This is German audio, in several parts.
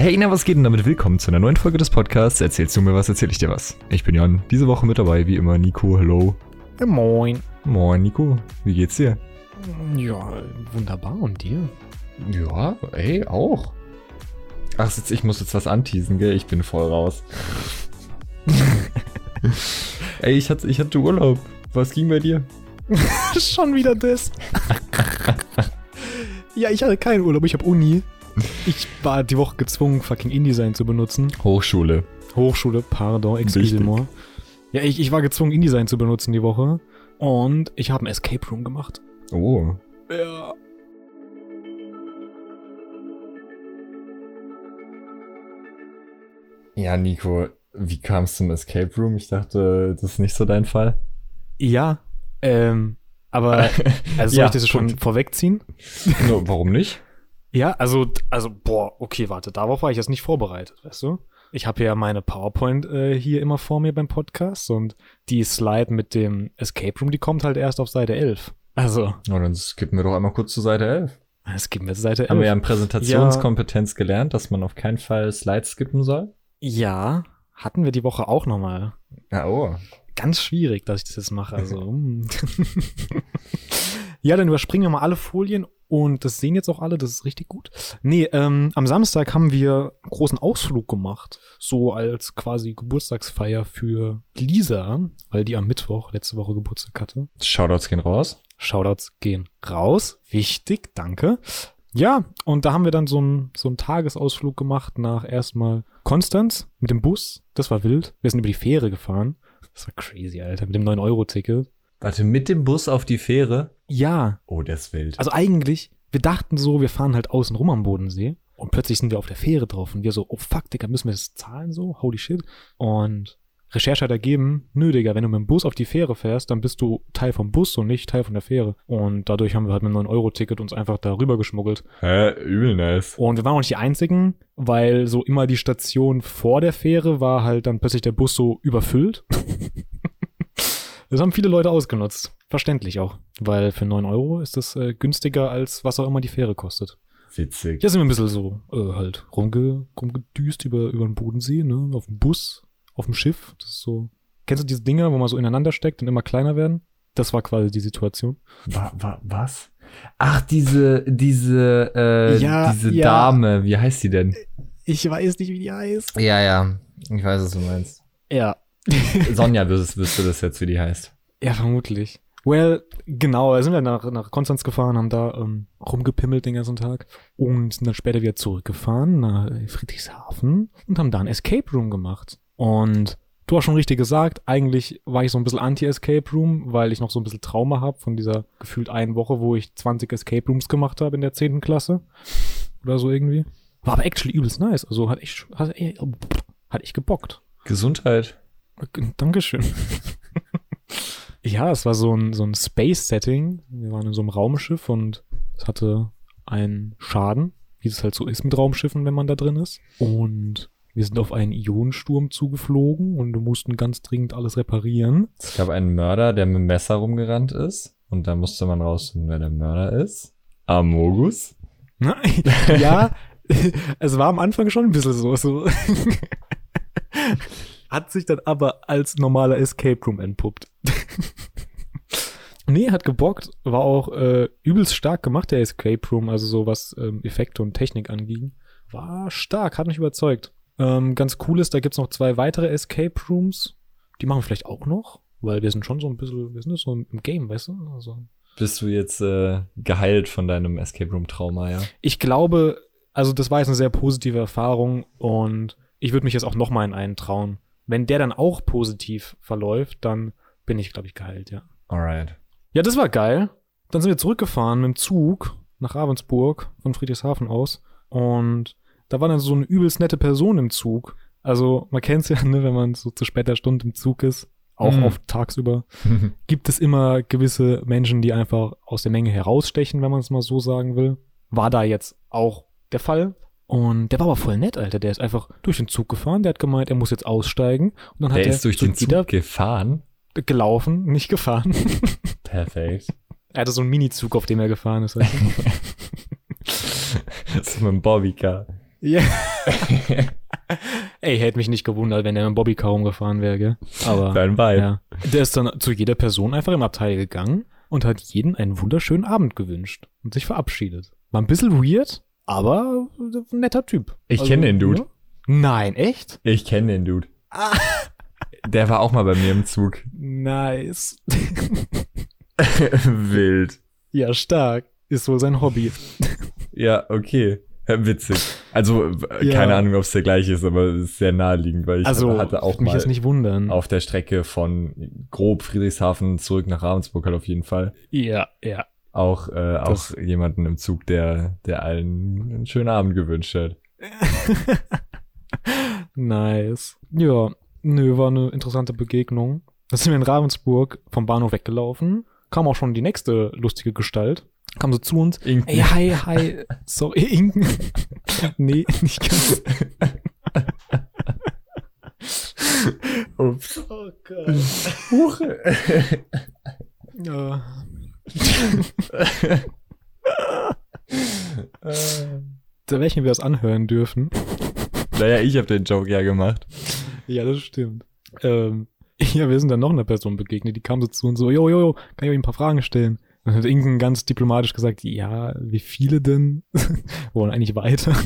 Hey Ina, was geht denn damit? Willkommen zu einer neuen Folge des Podcasts. Erzählst du mir was, erzähl ich dir was. Ich bin Jan, diese Woche mit dabei, wie immer Nico, hello. Moin. Moin Nico, wie geht's dir? Ja, wunderbar. Und dir? Ja, ey, auch. Ach, jetzt, ich muss jetzt was anteasen, gell? Ich bin voll raus. ey, ich hatte, ich hatte Urlaub. Was ging bei dir? Schon wieder das. ja, ich hatte keinen Urlaub, ich habe Uni. Ich war die Woche gezwungen, fucking InDesign zu benutzen. Hochschule. Hochschule, pardon, excuse-moi. Ja, ich, ich war gezwungen, InDesign zu benutzen die Woche. Und ich habe ein Escape Room gemacht. Oh. Ja. Ja, Nico, wie kam es zum Escape Room? Ich dachte, das ist nicht so dein Fall. Ja, ähm, aber also soll Ja, ich das schon vorwegziehen? No, warum nicht? Ja, also, also, boah, okay, warte, darauf war ich jetzt nicht vorbereitet, weißt du? Ich habe ja meine PowerPoint äh, hier immer vor mir beim Podcast und die Slide mit dem Escape Room, die kommt halt erst auf Seite 11. Also, Na, dann skippen wir doch einmal kurz zur Seite 11. es gibt mir Seite 11. Haben wir ja in Präsentationskompetenz gelernt, dass man auf keinen Fall Slides skippen soll. Ja, hatten wir die Woche auch nochmal. Ja, oh. Ganz schwierig, dass ich das jetzt mache. Also, hm. ja, dann überspringen wir mal alle Folien und das sehen jetzt auch alle, das ist richtig gut. Nee, ähm, am Samstag haben wir einen großen Ausflug gemacht, so als quasi Geburtstagsfeier für Lisa, weil die am Mittwoch letzte Woche Geburtstag hatte. Shoutouts gehen raus. Shoutouts gehen raus. Wichtig, danke. Ja, und da haben wir dann so einen so einen Tagesausflug gemacht nach erstmal Konstanz mit dem Bus. Das war wild. Wir sind über die Fähre gefahren. Das war crazy, Alter, mit dem 9-Euro-Ticket. Warte, mit dem Bus auf die Fähre? Ja, Oh, der ist wild. also eigentlich, wir dachten so, wir fahren halt außen rum am Bodensee. Und plötzlich sind wir auf der Fähre drauf und wir so, oh fuck, Digga, müssen wir das zahlen so? Holy shit. Und Recherche hat ergeben, nö, Digga, wenn du mit dem Bus auf die Fähre fährst, dann bist du Teil vom Bus und nicht Teil von der Fähre. Und dadurch haben wir halt mit einem 9-Euro-Ticket uns einfach da rüber geschmuggelt. Hä, übel nice. Und wir waren auch nicht die Einzigen, weil so immer die Station vor der Fähre war halt dann plötzlich der Bus so überfüllt. das haben viele Leute ausgenutzt. Verständlich auch. Weil für 9 Euro ist das äh, günstiger, als was auch immer die Fähre kostet. Witzig. Hier sind wir ein bisschen so äh, halt rumge rumgedüst über, über den Bodensee, ne? Auf dem Bus, auf dem Schiff. Das ist so. Kennst du diese Dinger, wo man so ineinander steckt und immer kleiner werden? Das war quasi die Situation. Wa, wa, was? Ach, diese, diese, äh, Ja, diese ja. Dame, wie heißt die denn? Ich weiß nicht, wie die heißt. Ja, ja, ich weiß, was du meinst. Ja. Sonja wüsste das jetzt, wie die heißt. Ja, vermutlich. Well, genau, da sind wir nach, nach Konstanz gefahren, haben da ähm, rumgepimmelt den ganzen Tag und sind dann später wieder zurückgefahren nach Friedrichshafen und haben da ein Escape Room gemacht. Und du hast schon richtig gesagt, eigentlich war ich so ein bisschen anti-Escape Room, weil ich noch so ein bisschen Trauma habe von dieser gefühlt einen Woche, wo ich 20 Escape Rooms gemacht habe in der 10. Klasse. Oder so irgendwie. War aber actually übelst nice. Also hat echt, hat, hat echt gebockt. Gesundheit. Dankeschön. ja, es war so ein, so ein Space-Setting. Wir waren in so einem Raumschiff und es hatte einen Schaden, wie es halt so ist mit Raumschiffen, wenn man da drin ist. Und wir sind auf einen Ionensturm zugeflogen und wir mussten ganz dringend alles reparieren. Es gab einen Mörder, der mit dem Messer rumgerannt ist. Und da musste man rausfinden, wer der Mörder ist. Amogus. ja, es war am Anfang schon ein bisschen so. so. hat sich dann aber als normaler Escape Room entpuppt. nee, hat gebockt, war auch äh, übelst stark gemacht, der Escape Room, also so was ähm, Effekte und Technik anging. War stark, hat mich überzeugt. Ähm, ganz cool ist, da gibt's noch zwei weitere Escape Rooms. Die machen wir vielleicht auch noch, weil wir sind schon so ein bisschen, wir sind jetzt so im Game, weißt du? Also, Bist du jetzt äh, geheilt von deinem Escape Room Trauma, ja? ich glaube, also das war jetzt eine sehr positive Erfahrung und ich würde mich jetzt auch noch mal in einen trauen. Wenn der dann auch positiv verläuft, dann bin ich, glaube ich, geheilt, ja. Alright. Ja, das war geil. Dann sind wir zurückgefahren mit dem Zug nach Ravensburg von Friedrichshafen aus und da war dann so eine übelst nette Person im Zug. Also man kennt's ja, ne, wenn man so zu später Stunde im Zug ist, auch Mhm. oft tagsüber, gibt es immer gewisse Menschen, die einfach aus der Menge herausstechen, wenn man es mal so sagen will. War da jetzt auch der Fall. Und der war aber voll nett, Alter. Der ist einfach durch den Zug gefahren. Der hat gemeint, er muss jetzt aussteigen. Und dann hat Der er ist durch den Zug gefahren. gelaufen, nicht gefahren. Perfekt. er hatte so einen Minizug, auf dem er gefahren ist. Weißt du? das ist mit dem Bobbycar. ja. Ey, hätte mich nicht gewundert, wenn der mit dem Bobbycar rumgefahren wäre, gell? Aber. Dein Vibe. Ja. Der ist dann zu jeder Person einfach im Abteil gegangen und hat jeden einen wunderschönen Abend gewünscht und sich verabschiedet. War ein bisschen weird, aber ein netter Typ. Ich kenn den Dude. ja. Nein, echt? Ich kenne den Dude. Der war auch mal bei mir im Zug. Nice. Wild. ja, stark. Ist wohl sein Hobby. Ja, okay. Witzig. Also, Ja. keine Ahnung, ob es der gleiche ist, aber es ist sehr naheliegend, weil ich Also, hatte auch mich mal nicht wundern. auf der Strecke von grob Friedrichshafen zurück nach Ravensburg halt auf jeden Fall. Ja, ja. Auch, äh, auch jemanden im Zug, der, der allen einen schönen Abend gewünscht hat. Nice. Ja, nö, war eine interessante Begegnung. Da sind wir in Ravensburg vom Bahnhof weggelaufen. Kam auch schon die nächste lustige Gestalt. Kam so zu uns. Irgendwie. Ey, hi, hi. Sorry, Inken. nee, nicht ganz. Ups. Oh Gott. Huch. Ja. Da welchen wir das anhören dürfen. naja, ich habe den Joke ja gemacht. Ja, das stimmt. Ähm, ja, wir sind dann noch einer Person begegnet, die kam so zu uns so, jo, jo, jo, kann ich euch ein paar Fragen stellen? Und dann hat Inken ganz diplomatisch gesagt, ja, wie viele denn? Wollen eigentlich weiter?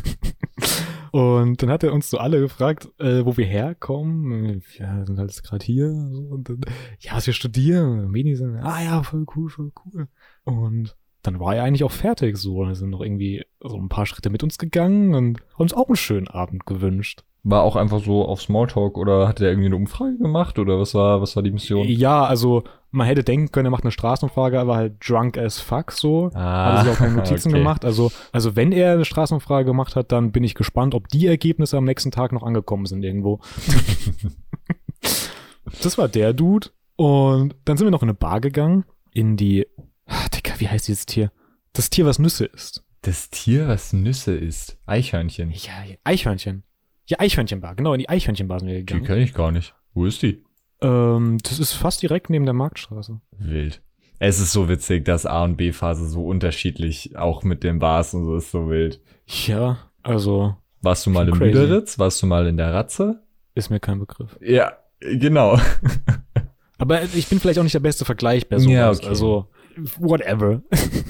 Und dann hat er uns so alle gefragt, äh, wo wir herkommen. Ja, sind halt gerade hier. Und dann, ja, was wir studieren. Medien ah ja, voll cool, voll cool. Und dann war er eigentlich auch fertig so. Und sind noch irgendwie so ein paar Schritte mit uns gegangen und haben uns auch einen schönen Abend gewünscht. War auch einfach so auf Smalltalk oder hat er irgendwie eine Umfrage gemacht oder was war, was war die Mission? Ja, also man hätte denken können, er macht eine Straßenumfrage, aber halt drunk as fuck so. Ah, Hat er sich auch keine Notizen okay. gemacht. Also, also wenn er eine Straßenumfrage gemacht hat, dann bin ich gespannt, ob die Ergebnisse am nächsten Tag noch angekommen sind irgendwo. das war der Dude. Und dann sind wir noch in eine Bar gegangen. In die. Ah, Digga, wie heißt dieses Tier? Das Tier, was Nüsse isst. Das Tier, was Nüsse isst. Eichhörnchen. Ja, Eichhörnchen. Ja, Eichhörnchenbar. Genau, in die Eichhörnchenbar sind wir Die gegangen. kenne ich gar nicht. Wo ist die? Ähm, das ist fast direkt neben der Marktstraße. Wild. Es ist so witzig, dass A und B-Phase so unterschiedlich, auch mit den Bars und so ist so wild. Ja, also Warst du mal im crazy. Lüderitz? Warst du mal in der Ratze? ist mir kein Begriff. Ja, genau. Aber ich bin vielleicht auch nicht der beste Vergleich bei sowas. Ja, okay. Also, whatever.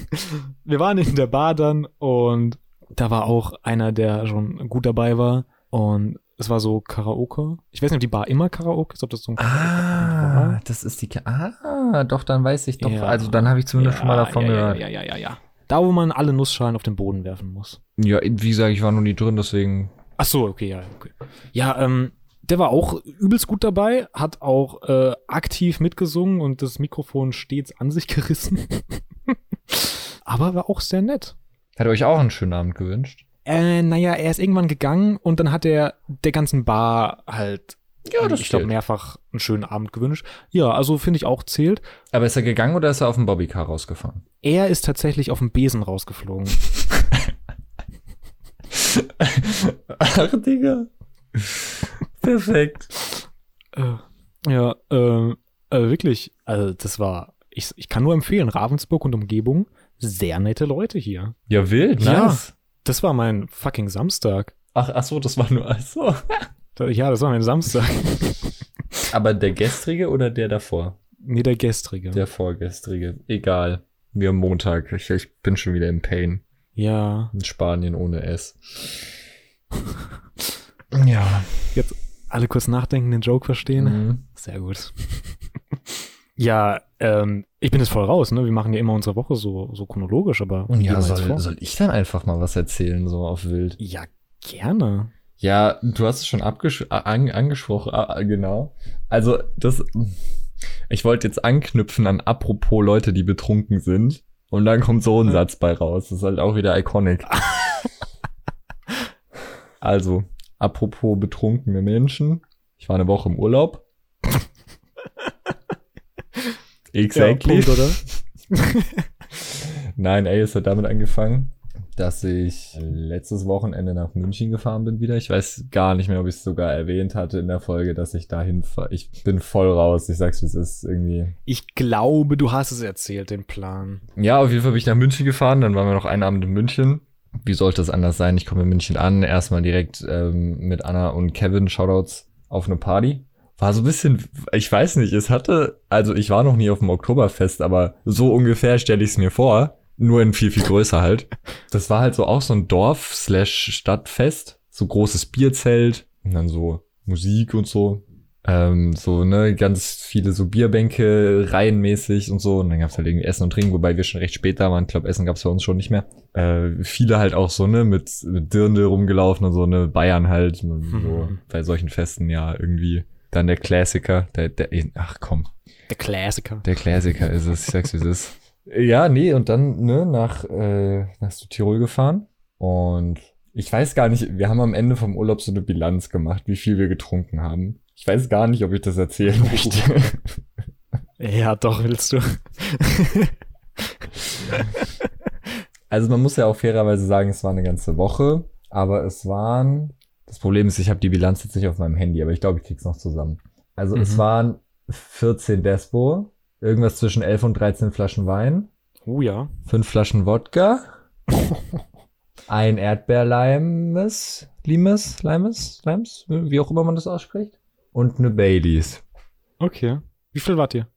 Wir waren in der Bar dann und da war auch einer, der schon gut dabei war. Und es war so Karaoke. Ich weiß nicht, ob die Bar immer Karaoke ist, ob das so ein Ah, das ist die. Ka ah, doch, dann weiß ich doch. Ja. Also, dann habe ich zumindest schon mal davon ja, gehört. Ja, ja, ja, ja, ja. Da, wo man alle Nussschalen auf den Boden werfen muss. Ja, wie gesagt, ich war noch nie drin, deswegen. Ach so, okay, ja, okay. Ja, ähm, der war auch übelst gut dabei, hat auch äh, aktiv mitgesungen und das Mikrofon stets an sich gerissen. Aber war auch sehr nett. Hat er euch auch einen schönen Abend gewünscht? Äh, naja, er ist irgendwann gegangen und dann hat er der ganzen Bar halt, Ja, das ich glaube, mehrfach einen schönen Abend gewünscht. Ja, also finde ich auch zählt. Aber ist er gegangen oder ist er auf dem Bobbycar rausgefahren? Er ist tatsächlich auf dem Besen rausgeflogen. Ach, Digga. Perfekt. Äh, ja, äh, äh, wirklich, also das war, ich, ich kann nur empfehlen, Ravensburg und Umgebung, sehr nette Leute hier. Ja, wild, Ja. nice. Das war mein fucking Samstag. Ach, ach so, das war nur also. Ja, das war mein Samstag. Aber der gestrige oder der davor? Nee, der gestrige. Der vorgestrige. Egal. Wir am Montag. Ich, ich bin schon wieder im Pain. ja. In Spanien ohne S. ja. Alle kurz nachdenken, den Joke verstehen. Mhm. Sehr gut. Ja, ähm, ich bin jetzt voll raus, ne? Wir machen ja immer unsere Woche so, so chronologisch, aber. Und ja, soll, soll ich dann einfach mal was erzählen, so auf wild? Ja, gerne. Ja, du hast es schon abgesch an, angesprochen, ah, genau. Also, das, ich wollte jetzt anknüpfen an apropos Leute, die betrunken sind. Und dann kommt so ein Satz bei raus. Das ist halt auch wieder iconic. also, apropos betrunkene Menschen. Ich war eine Woche im Urlaub. Exactly. Ja, Punkt, oder? Nein, ey, es hat damit angefangen, dass ich letztes Wochenende nach München gefahren bin wieder. Ich weiß gar nicht mehr, ob ich es sogar erwähnt hatte in der Folge, dass ich dahin fahre. Ich bin voll raus. Ich sag's, wie es ist irgendwie. Ich glaube, du hast es erzählt, den Plan. Ja, auf jeden Fall bin ich nach München gefahren. Dann waren wir noch einen Abend in München. wie sollte es anders sein? Ich komme in München an, erstmal direkt ähm, mit Anna und Kevin, Shoutouts, auf eine Party. War so ein bisschen, ich weiß nicht, es hatte, also ich war noch nie auf dem Oktoberfest, aber so ungefähr stelle ich es mir vor. Nur in viel, viel größer halt. Das war halt so auch so ein Dorf-Stadtfest. So großes Bierzelt und dann so Musik und so. Ähm, so, ne, ganz viele so Bierbänke, reihenmäßig und so. Und dann gab's halt irgendwie Essen und Trinken, wobei wir schon recht spät da waren. Ich glaube, Essen gab's bei uns schon nicht mehr. Äh, viele halt auch so, ne, mit, mit Dirndl rumgelaufen und so, ne, Bayern halt, so Mhm. bei solchen Festen ja irgendwie. Dann der Klassiker, der, der, ach komm, Der Klassiker. der Klassiker ist es, ich sag's wie es ist. Ja, nee, und dann, ne, nach, äh, nach Südtirol gefahren. Und ich weiß gar nicht, wir haben am Ende vom Urlaub so eine Bilanz gemacht, wie viel wir getrunken haben. Ich weiß gar nicht, ob ich das erzählen möchte. Ja, doch, willst du. Also man muss ja auch fairerweise sagen, es war eine ganze Woche, aber es waren. Das Problem ist, ich habe die Bilanz jetzt nicht auf meinem Handy, aber ich glaube, ich krieg's noch zusammen. Also es Mhm. waren 14 Despo, irgendwas zwischen 11 und 13 Flaschen Wein, Oh ja. fünf Flaschen Wodka, ein Erdbeerleimes, Limes, Limes, Limes, wie auch immer man das ausspricht, und eine Baileys. Okay. Wie viel wart ihr?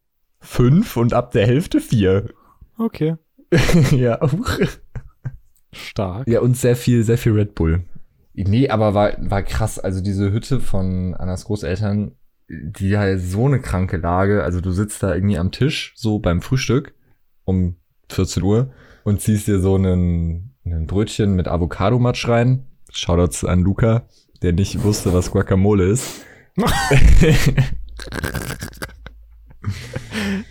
Fünf und ab der Hälfte vier. Okay. ja. Stark. Ja, und sehr viel, sehr viel Red Bull. Nee, aber war, war krass. Also diese Hütte von Annas Großeltern, die halt so eine kranke Lage. Also du sitzt da irgendwie am Tisch, so beim Frühstück um 14 Uhr und ziehst dir so einen, einen Brötchen mit Avocado-Matsch rein. Shoutouts an Luca, der nicht wusste, was Guacamole ist.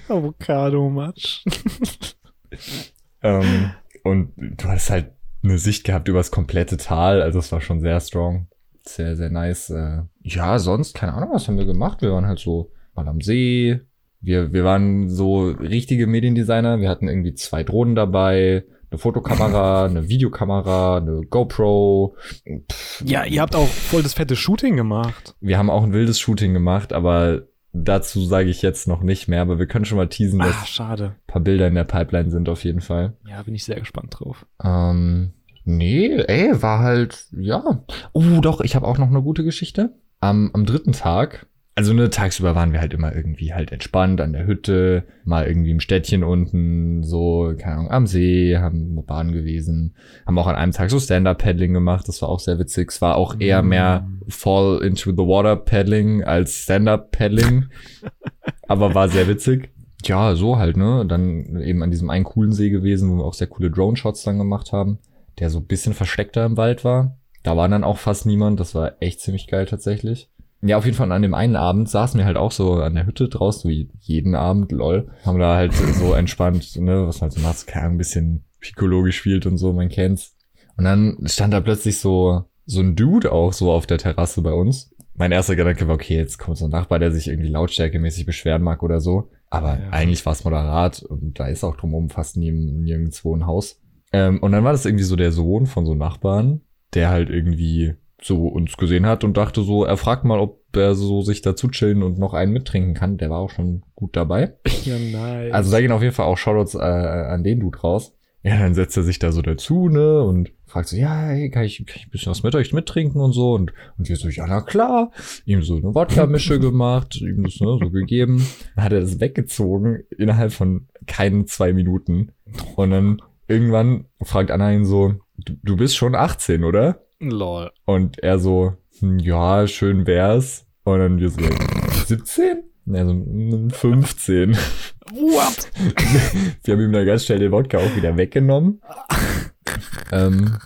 Avocado Matsch. ähm, und du hast halt eine Sicht gehabt über das komplette Tal, also es war schon sehr strong. Sehr, sehr nice. Äh, ja, sonst, keine Ahnung, was haben wir gemacht? Wir waren halt so mal am See. Wir, wir waren so richtige Mediendesigner. Wir hatten irgendwie zwei Drohnen dabei, eine Fotokamera, eine Videokamera, eine GoPro. Pff, Ja, ihr habt auch voll das fette Shooting gemacht. wir haben auch ein wildes Shooting gemacht, aber dazu sage ich jetzt noch nicht mehr. Aber wir können schon mal teasen, dass Ah, schade. ein paar Bilder in der Pipeline sind auf jeden Fall. Ja, bin ich sehr gespannt drauf. Ähm, nee, ey, war halt, ja. Oh, doch, ich habe auch noch eine gute Geschichte. Am, am dritten Tag, also ne, tagsüber waren wir halt immer irgendwie halt entspannt an der Hütte, mal irgendwie im Städtchen unten, so, keine Ahnung, am See, haben Bahn gewesen, haben auch an einem Tag so Stand-Up-Paddling gemacht, das war auch sehr witzig. Es war auch eher Mm. mehr Fall into the Water Paddling als Stand-Up-Paddling, aber war sehr witzig. Ja, so halt, ne? Dann eben an diesem einen coolen See gewesen, wo wir auch sehr coole Drone-Shots dann gemacht haben, der so ein bisschen versteckter im Wald war. Da war dann auch fast niemand, das war echt ziemlich geil tatsächlich. Ja, auf jeden Fall an dem einen Abend saßen wir halt auch so an der Hütte draußen, wie jeden Abend, lol. Haben da halt so entspannt, ne, was man halt so Ahnung, ein bisschen Piccolo gespielt und so, man kennt's. Und dann stand da plötzlich so, so ein Dude auch so auf der Terrasse bei uns. Mein erster Gedanke war, okay, jetzt kommt so ein Nachbar, der sich irgendwie lautstärkemäßig beschweren mag oder so. Aber Ja. eigentlich war es moderat und da ist auch drumherum fast nie, nirgendwo ein Haus. Ähm, und dann war das irgendwie so der Sohn von so einem Nachbarn, der halt irgendwie so uns gesehen hat und dachte so, er fragt mal, ob er so sich dazu chillen und noch einen mittrinken kann. Der war auch schon gut dabei. Ja, nice. Also da gehen auf jeden Fall auch Shoutouts äh, an den Dude raus. Ja, dann setzt er sich da so dazu, ne, und fragt so, ja, hey, kann ich, kann ich ein bisschen was mit euch mittrinken und so, und, und wir so, ja, na klar, ihm so eine Wodka-Mische gemacht, ihm das, ne, so gegeben. Dann hat er das weggezogen, innerhalb von keinen zwei Minuten. Und dann irgendwann fragt Anna ihn so, du, du bist schon 18, oder? Lol. Und er so, hm, ja, schön wär's. Und dann wir so, 17? Und er so, "Hm, 15. What? Wir haben ihm dann ganz schnell den Wodka auch wieder weggenommen. ähm,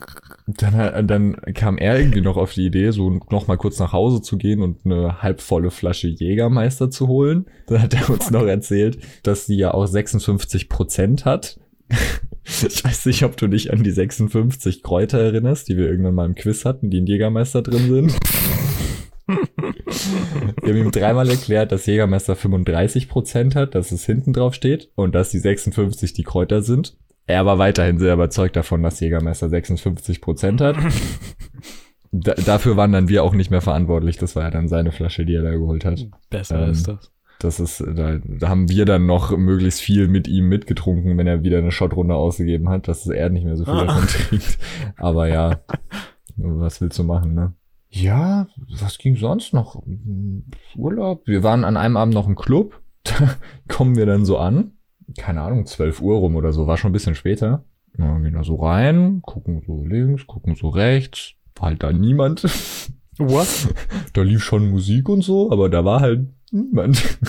dann, dann kam er irgendwie noch auf die Idee, so noch mal kurz nach Hause zu gehen und eine halbvolle Flasche Jägermeister zu holen. Dann hat er uns noch erzählt, dass sie ja auch 56 Prozent hat. Ich weiß nicht, ob du dich an die 56 Kräuter erinnerst, die wir irgendwann mal im Quiz hatten, die in Jägermeister drin sind. Wir haben ihm dreimal erklärt, dass Jägermeister 35% hat, dass es hinten drauf steht und dass die 56 die Kräuter sind. Er war weiterhin sehr überzeugt davon, dass Jägermeister 56% hat. Da, dafür waren dann wir auch nicht mehr verantwortlich. Das war ja dann seine Flasche, die er da geholt hat. Besser Ähm, ist das. Das ist, da, da haben wir dann noch möglichst viel mit ihm mitgetrunken, wenn er wieder eine Shotrunde ausgegeben hat, dass er nicht mehr so viel Ah. davon trinkt. Aber ja, was willst du machen, ne? Ja, was ging sonst noch? Urlaub. Wir waren an einem Abend noch im Club. Da kommen wir dann so an. Keine Ahnung, 12 Uhr rum oder so. War schon ein bisschen später. Ja, gehen da so rein, gucken so links, gucken so rechts. War halt da niemand. What? Da lief schon Musik und so, aber da war halt niemand.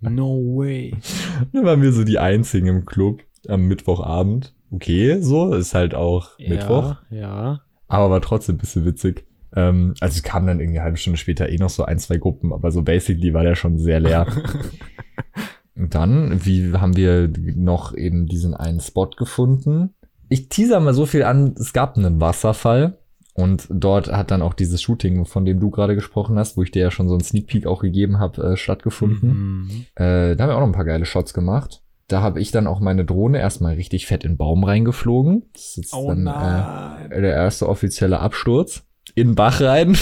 No way. Da waren wir so die einzigen im Club am Mittwochabend. Okay, so, ist halt auch Mittwoch, Ja, ja. aber war trotzdem ein bisschen witzig. Ähm, also es kamen dann irgendwie eine halbe Stunde später eh noch so ein, zwei Gruppen, aber so basically war der schon sehr leer. Und dann, wie haben wir noch eben diesen einen Spot gefunden? Ich teaser mal so viel an, es gab einen Wasserfall und dort hat dann auch dieses Shooting, von dem du gerade gesprochen hast, wo ich dir ja schon so einen Sneak Peek auch gegeben habe, äh, stattgefunden. Mhm. Äh, da haben wir auch noch ein paar geile Shots gemacht. Da habe ich dann auch meine Drohne erstmal richtig fett in den Baum reingeflogen. Das ist jetzt Oh dann nein. äh, der erste offizielle Absturz. In den Bach rein.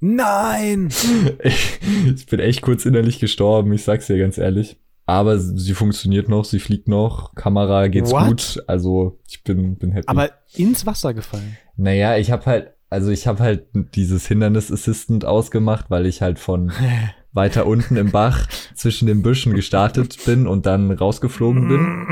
Nein! Ich, ich bin echt kurz innerlich gestorben, ich sag's dir ganz ehrlich. Aber sie funktioniert noch, sie fliegt noch, Kamera geht's What? gut. Also ich bin, bin happy. Aber ins Wasser gefallen. naja, ich habe halt, also ich habe halt dieses Hindernis Assistant ausgemacht, weil ich halt von weiter unten im Bach zwischen den Büschen gestartet bin und dann rausgeflogen bin.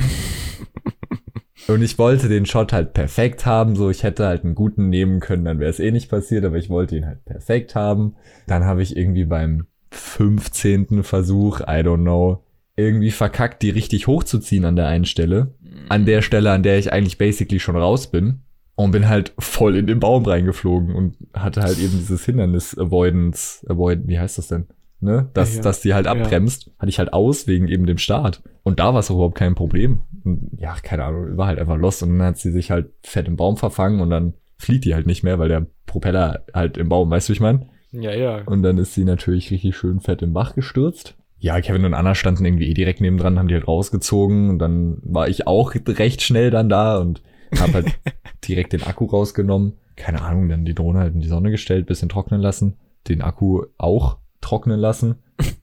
Und ich wollte den Shot halt perfekt haben, so ich hätte halt einen guten nehmen können, dann wäre es eh nicht passiert, aber ich wollte ihn halt perfekt haben. Dann habe ich irgendwie beim 15. Versuch, I don't know, irgendwie verkackt, die richtig hochzuziehen an der einen Stelle. An der Stelle, an der ich eigentlich basically schon raus bin. Und bin halt voll in den Baum reingeflogen und hatte halt eben dieses Hindernis Avoidance, Avoid, wie heißt das denn? Ne? Dass, Ja, dass die halt ja. abbremst, hatte ich halt aus wegen eben dem Start. Und da war es überhaupt kein Problem. Und ja, keine Ahnung, war halt einfach lost und dann hat sie sich halt fett im Baum verfangen und dann fliegt die halt nicht mehr, weil der Propeller halt im Baum, weißt du, wie ich mein? Ja, ja. Und dann ist sie natürlich richtig schön fett im Bach gestürzt. Ja, Kevin und Anna standen irgendwie eh direkt nebendran, haben die halt rausgezogen und dann war ich auch recht schnell dann da und hab halt direkt den Akku rausgenommen. Keine Ahnung, dann die Drohne halt in die Sonne gestellt, bisschen trocknen lassen, den Akku auch trocknen lassen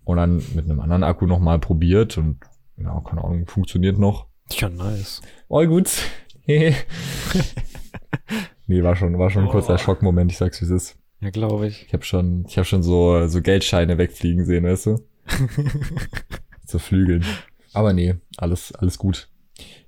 und dann mit einem anderen Akku nochmal probiert und ja, keine Ahnung, funktioniert noch. Ja, nice. All gut. nee, war schon, war schon ein kurzer Oh. Schockmoment, ich sag's wie es ist. Ja, glaube ich. Ich habe schon, ich habe schon so so Geldscheine wegfliegen sehen, weißt du? Zu Flügeln. Aber nee, alles alles gut.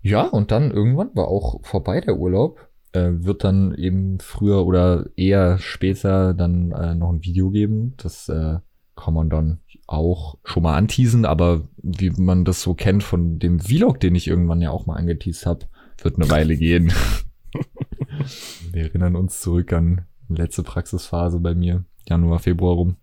Ja, und dann irgendwann war auch vorbei der Urlaub. Äh, wird dann eben früher oder eher später dann äh, noch ein Video geben. Das äh, kann man dann auch schon mal anteasen, aber wie man das so kennt von dem Vlog, den ich irgendwann ja auch mal angeteased habe, wird eine Weile gehen. Wir erinnern uns zurück an letzte Praxisphase bei mir, Januar, Februar rum.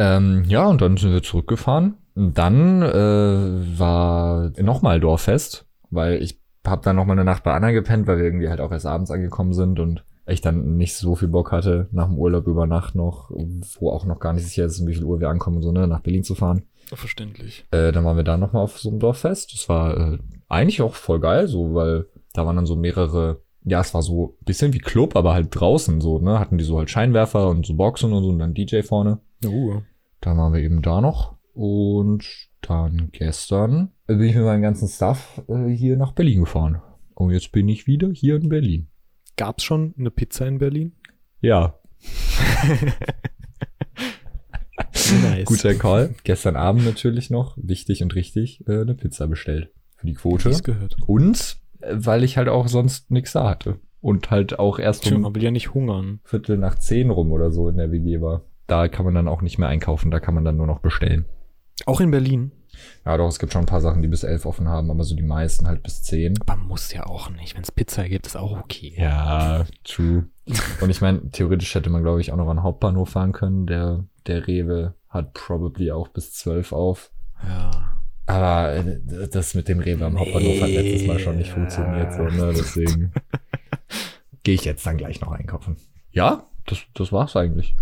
Ähm, ja, und dann sind wir zurückgefahren. Und dann äh, war nochmal Dorffest, weil ich habe dann nochmal eine Nacht bei Anna gepennt, weil wir irgendwie halt auch erst abends angekommen sind und ich dann nicht so viel Bock hatte, nach dem Urlaub über Nacht noch, wo auch noch gar nicht sicher ist, um wie viel Uhr wir ankommen, und so, ne, nach Berlin zu fahren. Verständlich. Äh, dann waren wir da nochmal auf so einem Dorffest. Das war äh, eigentlich auch voll geil, so, weil da waren dann so mehrere, ja, es war so ein bisschen wie Club, aber halt draußen so, ne? Hatten die so halt Scheinwerfer und so Boxen und so und dann DJ vorne. Uh. Dann waren wir eben da noch. Und dann gestern bin ich mit meinem ganzen Stuff äh, hier nach Berlin gefahren. Und jetzt bin ich wieder hier in Berlin. Gab's schon eine Pizza in Berlin? Ja, Nice. guter Call. Gestern Abend natürlich noch, wichtig und richtig, äh, eine Pizza bestellt. Für die Quote. Wie's gehört. Und äh, weil ich halt auch sonst nichts da hatte. Und halt auch erst Tja, um man will ja nicht hungern. Viertel nach zehn rum oder so in der WG war. Da kann man dann auch nicht mehr einkaufen, da kann man dann nur noch bestellen. Auch in Berlin. Ja, doch, es gibt schon ein paar Sachen, die bis elf offen haben, aber so die meisten halt bis zehn. Aber muss ja auch nicht. Wenn's Pizza gibt, ist auch okay. Ja, true. Und ich meine, theoretisch hätte man, glaube ich, auch noch an den Hauptbahnhof fahren können. Der, der Rewe hat probably auch bis zwölf auf. Ja. Aber äh, das mit dem Rewe am Hauptbahnhof hat letztes Mal schon nicht Nee. funktioniert, so, ne? Deswegen gehe ich jetzt dann gleich noch einkaufen. Ja, das, das war's eigentlich.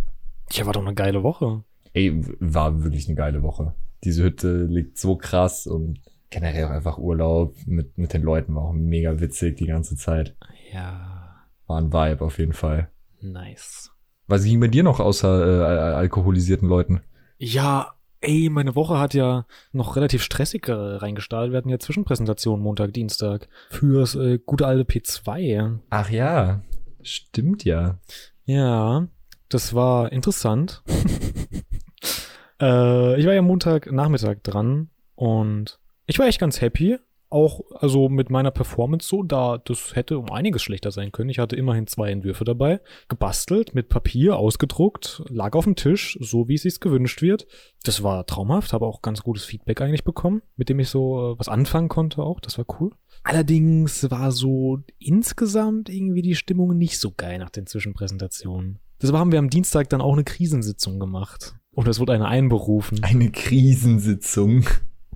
Ja, war doch eine geile Woche. Ey, war wirklich eine geile Woche. Diese Hütte liegt so krass und generell auch einfach Urlaub mit, mit den Leuten war auch mega witzig die ganze Zeit. Ja. War ein Vibe auf jeden Fall. Nice. Was ging bei dir noch außer äh, al- alkoholisierten Leuten? Ja, Ey, meine Woche hat ja noch relativ stressig äh, reingestartet. Wir hatten ja Zwischenpräsentation Montag, Dienstag fürs äh, gute alte P2. Ach ja, stimmt ja. Ja, das war interessant. äh, ich war ja Montag Nachmittag dran und ich war echt ganz happy. Auch also mit meiner Performance so, da das hätte um einiges schlechter sein können. Ich hatte immerhin zwei Entwürfe dabei, gebastelt, mit Papier, ausgedruckt, lag auf dem Tisch, so wie es sich gewünscht wird. Das war traumhaft, habe auch ganz gutes Feedback eigentlich bekommen, mit dem ich so äh, was anfangen konnte auch. Das war cool. Allerdings war so insgesamt irgendwie die Stimmung nicht so geil nach den Zwischenpräsentationen. Deshalb haben wir am Dienstag dann auch eine Krisensitzung gemacht. Und es wurde eine einberufen. Eine Krisensitzung.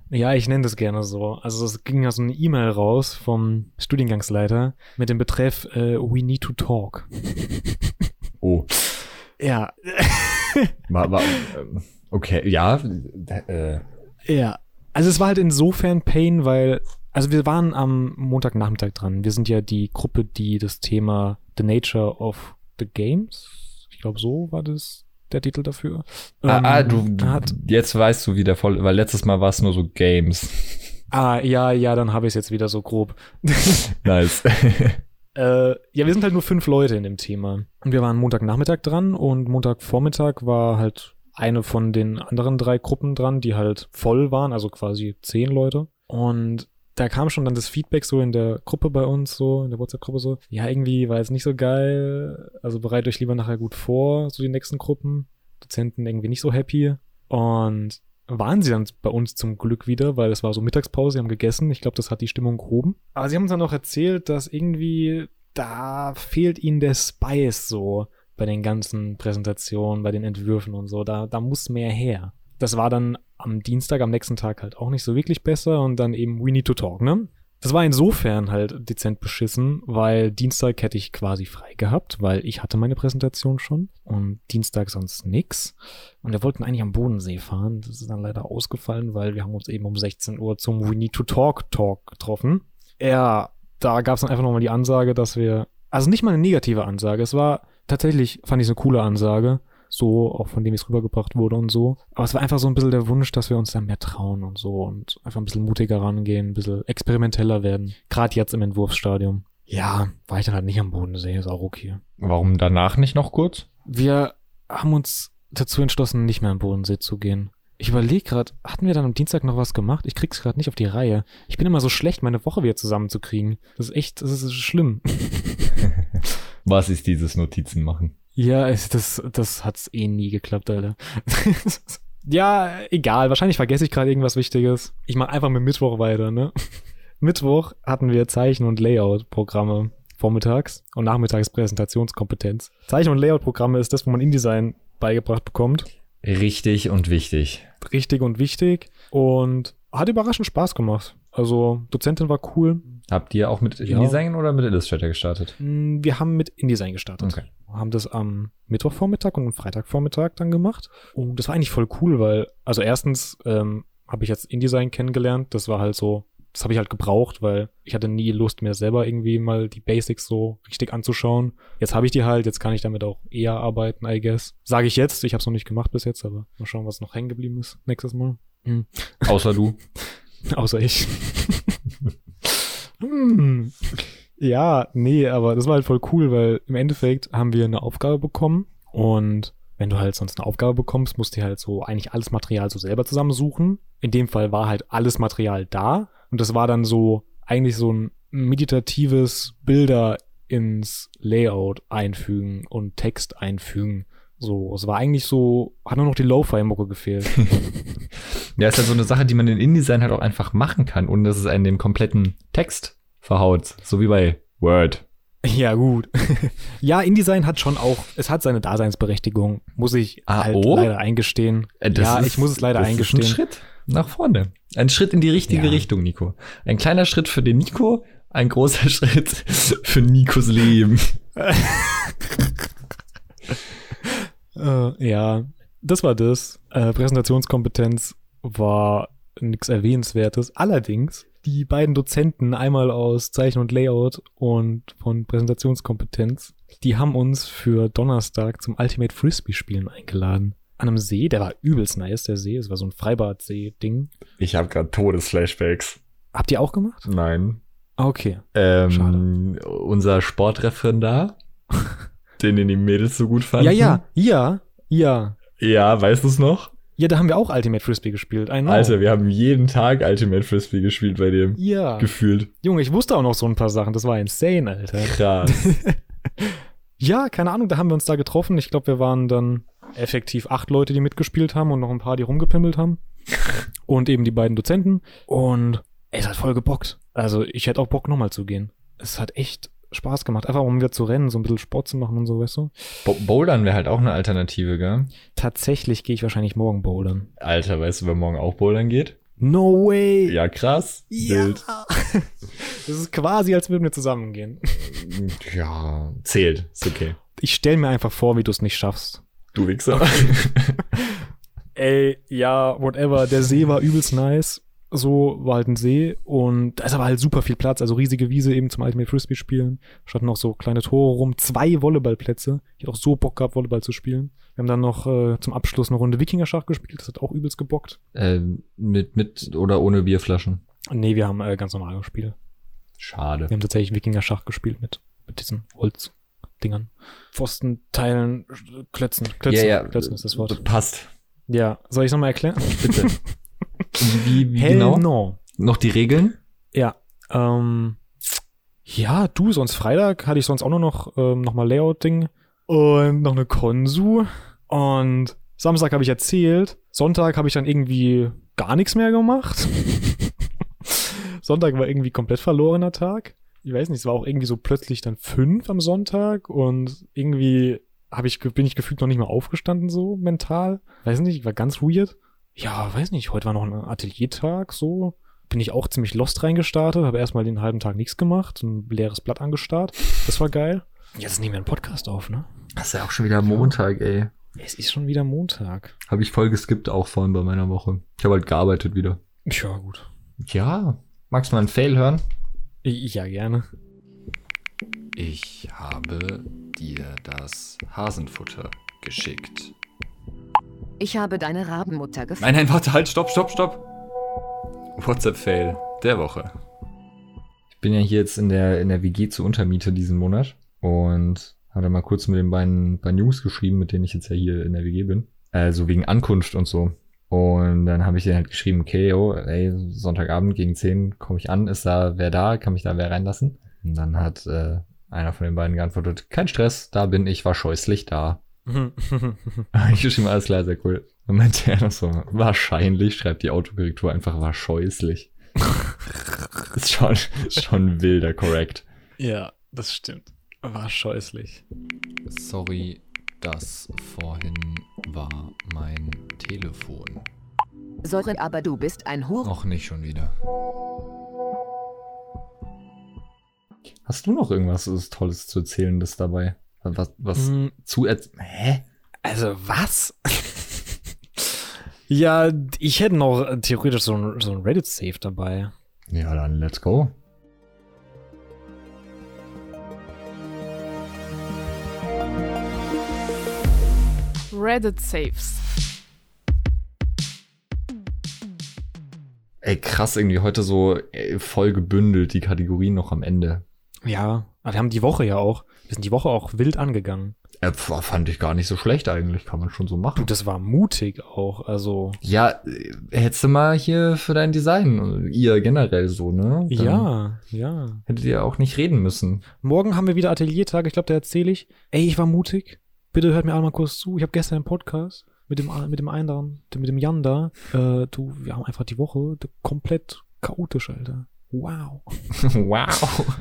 Ja, ich nenne das gerne so. Also es ging ja so eine E-Mail raus vom Studiengangsleiter mit dem Betreff äh, We need to talk. Oh. Ja. War, war, ähm, okay, ja. Äh, Ja. Also es war halt insofern Pain, weil, also wir waren am Montagnachmittag dran. Wir sind ja die Gruppe, die das Thema The Nature of the Games, glaube so war das der Titel dafür. ah, ähm, ah, du, du hat. jetzt weißt du wieder voll, weil letztes Mal war es nur so Games. Ah, ja, ja, dann habe ich es jetzt wieder so grob. nice. Äh, ja, wir sind halt nur fünf Leute in dem Thema. Und wir waren Montagnachmittag dran und Montagvormittag war halt eine von den anderen drei Gruppen dran, die halt voll waren, also quasi zehn Leute. Und da kam schon dann das Feedback so in der Gruppe bei uns, so in der WhatsApp-Gruppe so, ja, irgendwie war jetzt nicht so geil, also bereitet euch lieber nachher gut vor, so die nächsten Gruppen. Dozenten irgendwie nicht so happy. Und waren sie dann bei uns zum Glück wieder, weil es war so Mittagspause, sie haben gegessen. Ich glaube, das hat die Stimmung gehoben. Aber sie haben uns dann noch erzählt, dass irgendwie da fehlt ihnen der Spice so bei den ganzen Präsentationen, bei den Entwürfen und so. Da, da muss mehr her. Das war dann am Dienstag, am nächsten Tag halt auch nicht so wirklich besser und dann eben We Need to Talk, ne? Das war insofern halt dezent beschissen, weil Dienstag hätte ich quasi frei gehabt, weil ich hatte meine Präsentation schon und Dienstag sonst nix. Und wir wollten eigentlich am Bodensee fahren. Das ist dann leider ausgefallen, weil wir haben uns eben um 16 Uhr zum We Need to Talk Talk getroffen. Ja, da gab es dann einfach nochmal die Ansage, dass wir, also nicht mal eine negative Ansage, es war tatsächlich, fand ich es eine coole Ansage, so, auch von dem es rübergebracht wurde und so. Aber es war einfach so ein bisschen der Wunsch, dass wir uns dann mehr trauen und so und einfach ein bisschen mutiger rangehen, ein bisschen experimenteller werden. Gerade jetzt im Entwurfsstadium. Ja, war ich dann halt nicht am Bodensee, ist auch okay. Warum danach nicht noch kurz? Wir haben uns dazu entschlossen, nicht mehr am Bodensee zu gehen. Ich überlege gerade, hatten wir dann am Dienstag noch was gemacht? Ich krieg's gerade nicht auf die Reihe. Ich bin immer so schlecht, meine Woche wieder zusammenzukriegen. Das ist echt, das ist schlimm. Was ist dieses Notizen machen? Ja, das, das hat's eh nie geklappt, Alter. ja, egal. Wahrscheinlich vergesse ich gerade irgendwas Wichtiges. Ich mache einfach mit Mittwoch weiter, ne? Mittwoch hatten wir Zeichen- und Layout-Programme vormittags und nachmittags Präsentationskompetenz. Zeichen- und Layout-Programme ist das, wo man InDesign beigebracht bekommt. Richtig und wichtig. Richtig und wichtig. Und hat überraschend Spaß gemacht. Also, Dozentin war cool. Habt ihr auch mit Ja. InDesign oder mit Illustrator gestartet? Mm, Wir haben mit InDesign gestartet. Okay. Haben das am Mittwochvormittag und am Freitagvormittag dann gemacht. Und das war eigentlich voll cool, weil, also erstens ähm, habe ich jetzt InDesign kennengelernt. Das war halt so, das habe ich halt gebraucht, weil ich hatte nie Lust mehr selber irgendwie mal die Basics so richtig anzuschauen. Jetzt habe ich die halt, jetzt kann ich damit auch eher arbeiten, I guess. Sage ich jetzt, ich habe es noch nicht gemacht bis jetzt, aber mal schauen, was noch hängen geblieben ist nächstes Mal. Hm. Außer du. Außer ich. hm. Ja, nee, aber das war halt voll cool, weil im Endeffekt haben wir eine Aufgabe bekommen und wenn du halt sonst eine Aufgabe bekommst, musst du halt so eigentlich alles Material so selber zusammensuchen. In dem Fall war halt alles Material da und das war dann so eigentlich so ein meditatives Bilder ins Layout einfügen und Text einfügen. So, es war eigentlich so, hat nur noch die Lo-Fi-Mucke gefehlt. Ja, ist halt so eine Sache, die man in InDesign halt auch einfach machen kann, ohne dass es einen den kompletten Text verhaut. So wie bei Word. Ja, gut. ja, InDesign hat schon auch, es hat seine Daseinsberechtigung, muss ich Ah, halt oh? leider eingestehen. Äh, ja, ist- ich muss es leider das eingestehen. Ist ein Schritt nach vorne. Ein Schritt in die richtige Ja. Richtung, Nico. Ein kleiner Schritt für den Nico, ein großer Schritt für Nikos Leben. Äh, ja, das war das. Äh, Präsentationskompetenz war nichts Erwähnenswertes. Allerdings, die beiden Dozenten, einmal aus Zeichen und Layout und von Präsentationskompetenz, die haben uns für Donnerstag zum Ultimate Frisbee spielen eingeladen. an einem See, der war übelst nice, der See. Es war so ein Freibad-See-Ding. Ich habe gerade Todesflashbacks. Habt ihr auch gemacht? Nein. Ah, okay. Ähm, unser Sportreferendar, den den die Mädels so gut fanden. Ja, ja, ja, ja. Ja, weißt du es noch? Ja, da haben wir auch Ultimate Frisbee gespielt. I know. Alter, wir haben jeden Tag Ultimate Frisbee gespielt bei dem. ja. Gefühlt. Junge, ich wusste auch noch so ein paar Sachen. Das war insane, Alter. Krass. Ja, keine Ahnung, da haben wir uns da getroffen. Ich glaube, wir waren dann effektiv acht Leute, die mitgespielt haben und noch ein paar, die rumgepimmelt haben. und eben die beiden Dozenten. Und es hat voll gebockt. Also ich hätte auch Bock, nochmal zu gehen. Es hat echt Spaß gemacht. Einfach um wieder zu rennen, so ein bisschen Sport zu machen und so, weißt du? Bo Bouldern wäre halt auch eine Alternative, gell? Tatsächlich gehe ich wahrscheinlich morgen bouldern. Alter, weißt du, wer morgen auch bouldern geht? No way! Ja, krass. Wild. Das ist quasi, als würden wir zusammengehen. Ja, zählt. Ist okay. Ich stell mir einfach vor, wie du es nicht schaffst. Du Wichser. Ey, ja, whatever. Der See war übelst nice. So war halt ein See und da ist aber halt super viel Platz, also riesige Wiese eben zum Ultimate Frisbee spielen. Standen noch so kleine Tore rum, zwei Volleyballplätze. Ich hätte auch so Bock gehabt, Volleyball zu spielen. Wir haben dann noch äh, zum Abschluss eine Runde Wikingerschach gespielt, das hat auch übelst gebockt. ähm, mit, mit oder ohne Bierflaschen? Nee, wir haben äh, ganz normal gespielt. Schade. Wir haben tatsächlich Wikinger-Schach gespielt mit, mit diesen Holzdingern. Pfosten, Teilen, Klötzen. Klötzen, Klötzen ist das Wort. Passt. Ja, soll ich es nochmal erklären? Bitte. wie, wie Hell genau? no. Noch die Regeln? Ja, ähm, ja, du, sonst Freitag hatte ich sonst auch nur noch, ähm, noch mal Layout-Ding und noch eine Konsu und Samstag habe ich erzählt, Sonntag habe ich dann irgendwie gar nichts mehr gemacht. Sonntag war irgendwie komplett verlorener Tag. Ich weiß nicht, es war auch irgendwie so plötzlich dann fünf am Sonntag und irgendwie ich, bin ich gefühlt noch nicht mal aufgestanden so mental. Weiß nicht, war ganz weird. Ja, weiß nicht, heute war noch ein Ateliertag so. Bin ich auch ziemlich lost reingestartet, habe erstmal den halben Tag nichts gemacht, ein leeres Blatt angestarrt. Das war geil. Jetzt nehmen wir einen Podcast auf, ne? Das ist ja auch schon wieder Montag, ey. Es ist schon wieder Montag. Habe ich voll geskippt auch vorhin bei meiner Woche. Ich habe halt gearbeitet wieder. Ja, gut. Ja. Magst du mal einen Fail hören? Ja, gerne. Ich habe dir das Hasenfutter geschickt. Ich habe deine Rabenmutter gefunden. Nein, nein, warte, halt, stopp, stopp, stopp. WhatsApp-Fail der Woche. Ich bin ja hier jetzt in der, in der WG zur Untermiete diesen Monat und habe mal kurz mit den beiden, beiden Jungs geschrieben, mit denen ich jetzt ja hier in der WG bin. Also wegen Ankunft und so. Und dann habe ich denen halt geschrieben, okay, yo, ey, Sonntagabend gegen 10 komme ich an, ist da wer da, kann mich da wer reinlassen? Und dann hat äh, einer von den beiden geantwortet, kein Stress, da bin ich, war scheußlich da. ich geschrieben, alles klar, sehr cool. Und meinte er noch so, wahrscheinlich schreibt die Autokorrektur einfach war scheußlich. ist schon, schon wilder, korrekt. ja, das stimmt. War scheußlich. Sorry, das vorhin war mein Telefon. Sorry, aber du bist ein Hure. Noch nicht schon wieder. Hast du noch irgendwas Tolles zu erzählen, das dabei? Was, was Mm, zu Hä? Also, was? ja, ich hätte noch äh, theoretisch so ein, so ein Reddit-Safe dabei. Ja, dann let's go. Reddit Saves. Ey, krass, irgendwie heute so äh, voll gebündelt, die Kategorien noch am Ende. Ja, aber wir haben die Woche ja auch. Wir sind die Woche auch wild angegangen. Äh, fand ich gar nicht so schlecht eigentlich, kann man schon so Du, machen. das war mutig auch. Also, Ja, äh, hättest du mal hier für dein Design, ihr generell so, ne? Dann ja, ja. Hättet ihr auch nicht reden müssen. Morgen haben wir wieder Ateliertag. Ich glaube, da erzähle ich. Ey, ich war mutig. Bitte hört mir einmal kurz zu. Ich habe gestern einen Podcast mit dem, mit dem anderen, mit dem Jan da. Äh, du, wir haben einfach die Woche komplett chaotisch, Alter. Wow. wow.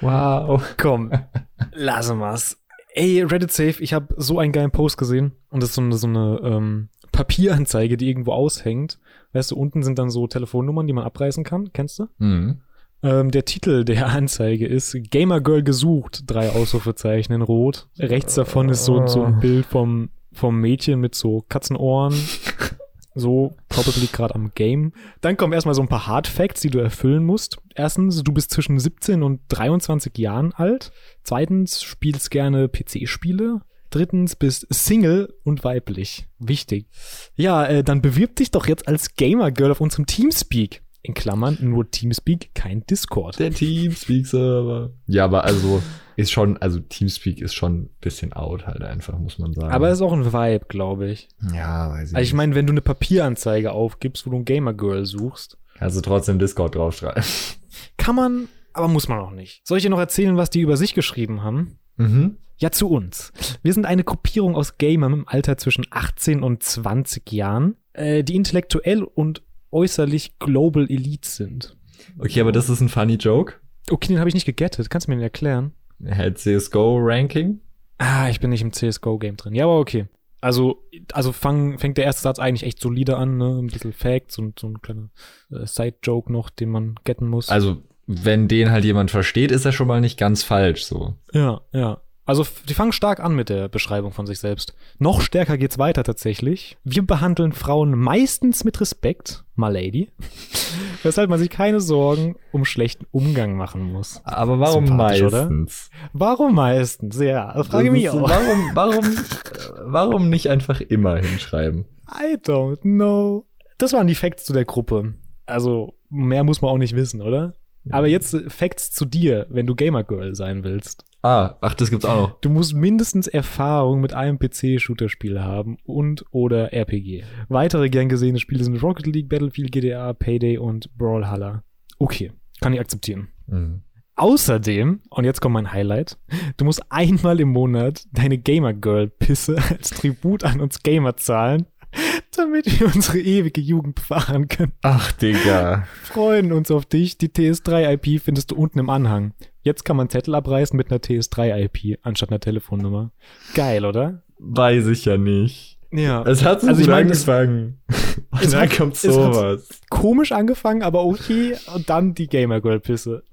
Wow. Komm, lassen wir's. Ey, Reddit Safe, ich habe so einen geilen Post gesehen. Und das ist so eine, so eine ähm, Papieranzeige, die irgendwo aushängt. Weißt du, unten sind dann so Telefonnummern, die man abreißen kann. Kennst du? Mhm. Ähm, der Titel der Anzeige ist Gamer Girl gesucht, drei Ausrufezeichen in Rot. Rechts davon ist so, so ein Bild vom, vom Mädchen mit so Katzenohren. So, probably gerade am Game. Dann kommen erstmal so ein paar Hard Facts, die du erfüllen musst. Erstens, du bist zwischen 17 und 23 Jahren alt. Zweitens, spielst gerne PC-Spiele. Drittens bist Single und weiblich. Wichtig. Ja, äh, dann bewirb dich doch jetzt als Gamer Girl auf unserem Teamspeak. In Klammern nur Teamspeak, kein Discord. Der Teamspeak-Server. Ja, aber also ist schon, also Teamspeak ist schon ein bisschen out halt einfach, muss man sagen. Aber ist auch ein Vibe, glaube ich. ja, weiß ich Also ich meine, wenn du eine Papieranzeige aufgibst, wo du ein Gamer Girl suchst, Kannst du trotzdem Discord draufschreiben. kann man, aber muss man auch nicht. Soll ich dir noch erzählen, was die über sich geschrieben haben? Mhm. Ja, zu uns. Wir sind eine Gruppierung aus Gamern im Alter zwischen 18 und 20 Jahren, äh, die intellektuell und äußerlich Global Elite sind. Okay, aber das ist ein funny Joke. Okay, den habe ich nicht gegettet. Kannst du mir den erklären? Hat CSGO-Ranking? Ah, ich bin nicht im CSGO-Game drin. Ja, aber okay. Also, also fang, fängt der erste Satz eigentlich echt solide an, ne? Ein bisschen Facts und so ein kleiner äh, Side-Joke noch, den man getten muss. Also, wenn den halt jemand versteht, ist er schon mal nicht ganz falsch, so. Ja, ja. Also die fangen stark an mit der Beschreibung von sich selbst. Noch stärker geht's weiter tatsächlich. Wir behandeln Frauen meistens mit Respekt, my lady, weshalb man sich keine Sorgen um schlechten Umgang machen muss. Aber warum Sympathisch, oder? meistens? Warum meistens? Ja, frage Das mich auch. Warum, warum, warum nicht einfach immer hinschreiben? I don't know. Das waren die Facts zu der Gruppe. Also, mehr muss man auch nicht wissen, oder? Aber jetzt Facts zu dir, wenn du Gamer Girl sein willst. Ah, ach, das gibt's auch noch. Du musst mindestens Erfahrung mit einem PC-Shooter-Spiel haben und oder RPG. Weitere gern gesehene Spiele sind Rocket League, Battlefield, GTA, Payday und Brawlhalla. Okay, kann ich akzeptieren. Mhm. Außerdem, und jetzt kommt mein Highlight, du musst einmal im Monat deine Gamer-Girl-Pisse als Tribut an uns Gamer zahlen, damit wir unsere ewige Jugend bewahren können. Ach, Digga. Freuen uns auf dich. Die TS3-IP findest du unten im Anhang. Jetzt kann man Zettel abreißen mit einer TS3-IP anstatt einer Telefonnummer. Geil, oder? Weiß ich ja nicht. Ja. Es hat so Also gut meine, es- angefangen. Und es dann hat- kommt sowas. Komisch angefangen, aber okay. Und dann die Gamer-Girl-Pisse.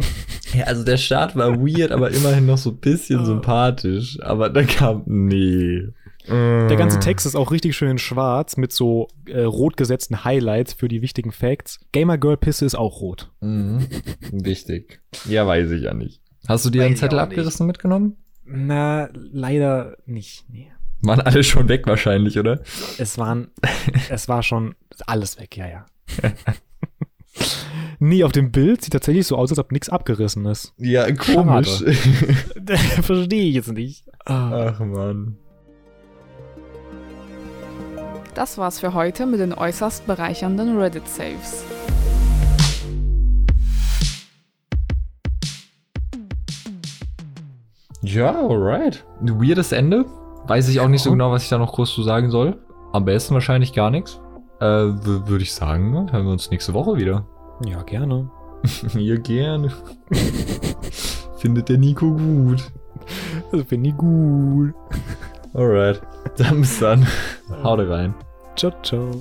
Ja, also der Start war weird, aber immerhin noch so ein bisschen Ah. sympathisch. Aber dann kam, nee. Der ganze Text ist auch richtig schön in schwarz mit so äh, rot gesetzten Highlights für die wichtigen Facts. Gamer-Girl-Pisse ist auch rot. Mhm. Wichtig. Ja, weiß ich ja nicht. Hast du dir einen Zettel auch nicht. abgerissen mitgenommen? Na, leider nicht. Nee. Waren alle schon weg wahrscheinlich, oder? Es waren, es war schon alles weg, ja, ja. nee, auf dem Bild sieht tatsächlich so aus, als ob nichts abgerissen ist. Ja, komisch. Verstehe ich jetzt nicht. Ah. Ach man. Das war's für heute mit den äußerst bereichernden Reddit-Saves. Ja, alright. Ein weirdes Ende. Weiß ich auch nicht so genau, was ich da noch groß zu sagen soll. Am besten wahrscheinlich gar nichts. Äh, würde ich sagen, hören wir uns nächste Woche wieder. Ja, gerne. Ja, gerne. Findet der Nico gut. Das finde ich gut. Alright. Dann bis dann. Haut rein. Ciao, ciao.